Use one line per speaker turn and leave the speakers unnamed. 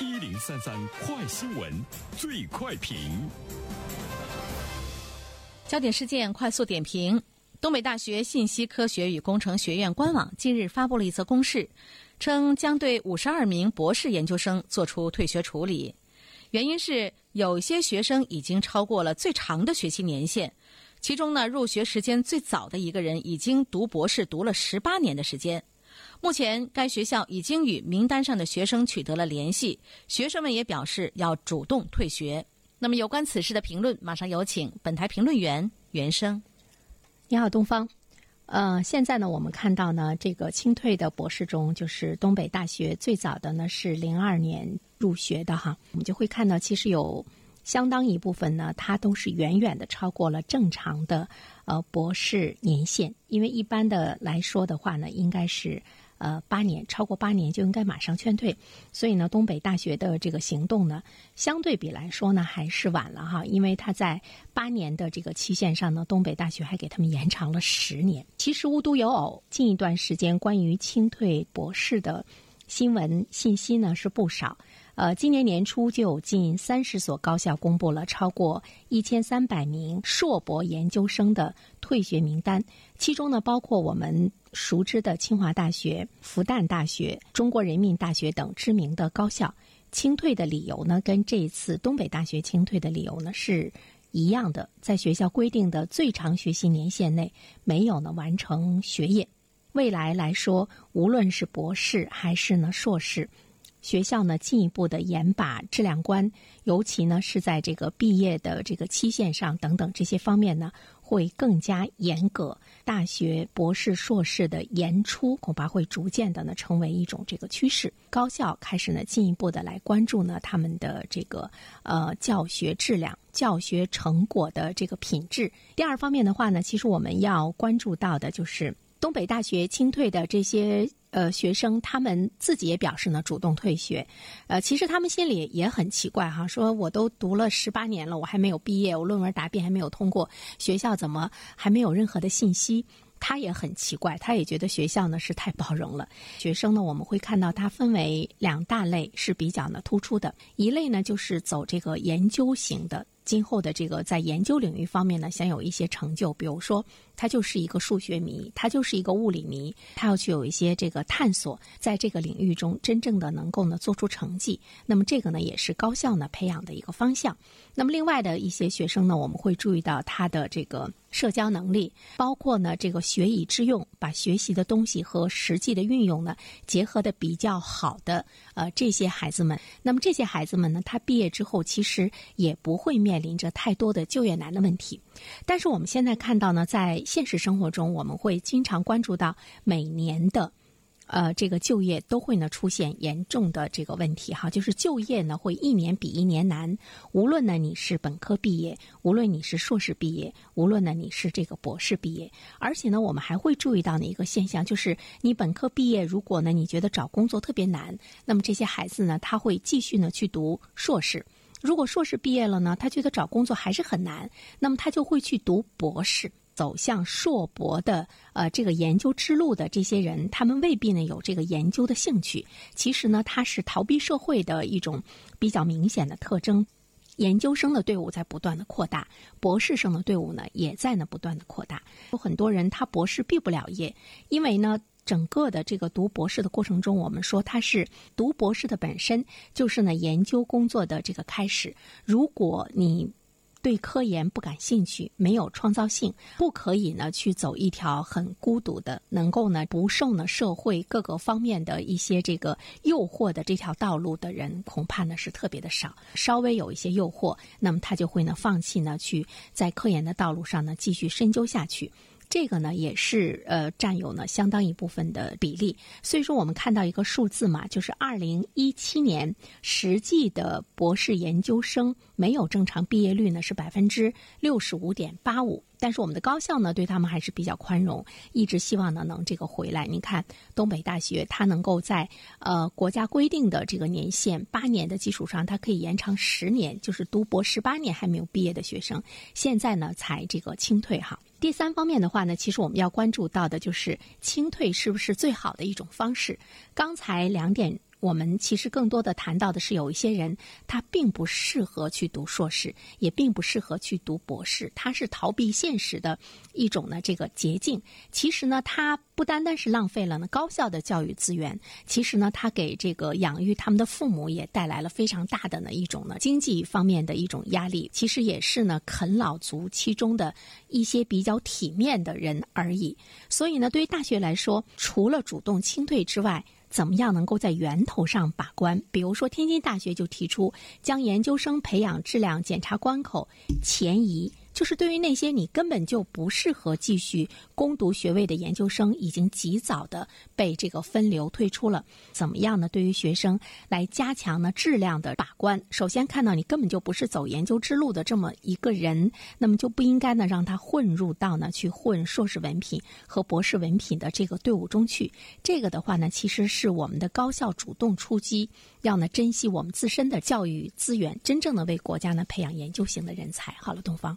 一零三三快新闻，最快评。
焦点事件快速点评：东北大学信息科学与工程学院官网近日发布了一则公示，称将对五十二名博士研究生做出退学处理，原因是有些学生已经超过了最长的学习年限，其中呢，入学时间最早的一个人已经读博士读了十八年的时间。目前，该学校已经与名单上的学生取得了联系，学生们也表示要主动退学。那么，有关此事的评论，马上有请本台评论员袁生。
你好，东方。呃，现在呢，我们看到呢，这个清退的博士中，就是东北大学最早的呢是零二年入学的哈，我们就会看到，其实有相当一部分呢，它都是远远的超过了正常的呃博士年限，因为一般的来说的话呢，应该是。呃，八年超过八年就应该马上劝退，所以呢，东北大学的这个行动呢，相对比来说呢，还是晚了哈，因为他在八年的这个期限上呢，东北大学还给他们延长了十年。其实无独有偶，近一段时间关于清退博士的新闻信息呢是不少。呃，今年年初就有近三十所高校公布了超过一千三百名硕博研究生的退学名单，其中呢包括我们熟知的清华大学、复旦大学、中国人民大学等知名的高校。清退的理由呢，跟这次东北大学清退的理由呢是一样的，在学校规定的最长学习年限内没有呢完成学业。未来来说，无论是博士还是呢硕士。学校呢，进一步的严把质量关，尤其呢是在这个毕业的这个期限上等等这些方面呢，会更加严格。大学博士、硕士的研出恐怕会逐渐的呢成为一种这个趋势。高校开始呢进一步的来关注呢他们的这个呃教学质量、教学成果的这个品质。第二方面的话呢，其实我们要关注到的就是东北大学清退的这些。呃，学生他们自己也表示呢，主动退学。呃，其实他们心里也很奇怪哈，说我都读了十八年了，我还没有毕业，我论文答辩还没有通过，学校怎么还没有任何的信息？他也很奇怪，他也觉得学校呢是太包容了。学生呢，我们会看到它分为两大类是比较呢突出的，一类呢就是走这个研究型的。今后的这个在研究领域方面呢，想有一些成就，比如说他就是一个数学迷，他就是一个物理迷，他要去有一些这个探索，在这个领域中真正的能够呢做出成绩。那么这个呢也是高校呢培养的一个方向。那么另外的一些学生呢，我们会注意到他的这个社交能力，包括呢这个学以致用，把学习的东西和实际的运用呢结合的比较好的呃这些孩子们。那么这些孩子们呢，他毕业之后其实也不会面。临着太多的就业难的问题，但是我们现在看到呢，在现实生活中，我们会经常关注到每年的，呃，这个就业都会呢出现严重的这个问题哈，就是就业呢会一年比一年难。无论呢你是本科毕业，无论你是硕士毕业，无论呢你是这个博士毕业，而且呢我们还会注意到的一个现象，就是你本科毕业，如果呢你觉得找工作特别难，那么这些孩子呢他会继续呢去读硕士。如果硕士毕业了呢，他觉得找工作还是很难，那么他就会去读博士，走向硕博的呃这个研究之路的这些人，他们未必呢有这个研究的兴趣。其实呢，他是逃避社会的一种比较明显的特征。研究生的队伍在不断的扩大，博士生的队伍呢也在呢不断的扩大。有很多人他博士毕不了业，因为呢。整个的这个读博士的过程中，我们说他是读博士的本身就是呢研究工作的这个开始。如果你对科研不感兴趣，没有创造性，不可以呢去走一条很孤独的，能够呢不受呢社会各个方面的一些这个诱惑的这条道路的人，恐怕呢是特别的少。稍微有一些诱惑，那么他就会呢放弃呢去在科研的道路上呢继续深究下去。这个呢也是呃占有呢相当一部分的比例，所以说我们看到一个数字嘛，就是二零一七年实际的博士研究生没有正常毕业率呢是百分之六十五点八五。但是我们的高校呢，对他们还是比较宽容，一直希望呢能这个回来。你看东北大学，它能够在呃国家规定的这个年限八年的基础上，它可以延长十年，就是读博十八年还没有毕业的学生，现在呢才这个清退哈。第三方面的话呢，其实我们要关注到的就是清退是不是最好的一种方式？刚才两点。我们其实更多的谈到的是，有一些人他并不适合去读硕士，也并不适合去读博士，他是逃避现实的一种呢这个捷径。其实呢，他不单单是浪费了呢高校的教育资源，其实呢，他给这个养育他们的父母也带来了非常大的呢一种呢经济方面的一种压力。其实也是呢啃老族其中的一些比较体面的人而已。所以呢，对于大学来说，除了主动清退之外，怎么样能够在源头上把关？比如说，天津大学就提出将研究生培养质量检查关口前移。就是对于那些你根本就不适合继续攻读学位的研究生，已经及早的被这个分流退出了。怎么样呢？对于学生来加强呢质量的把关。首先看到你根本就不是走研究之路的这么一个人，那么就不应该呢让他混入到呢去混硕士文凭和博士文凭的这个队伍中去。这个的话呢，其实是我们的高校主动出击，要呢珍惜我们自身的教育资源，真正的为国家呢培养研究型的人才。好了，东方。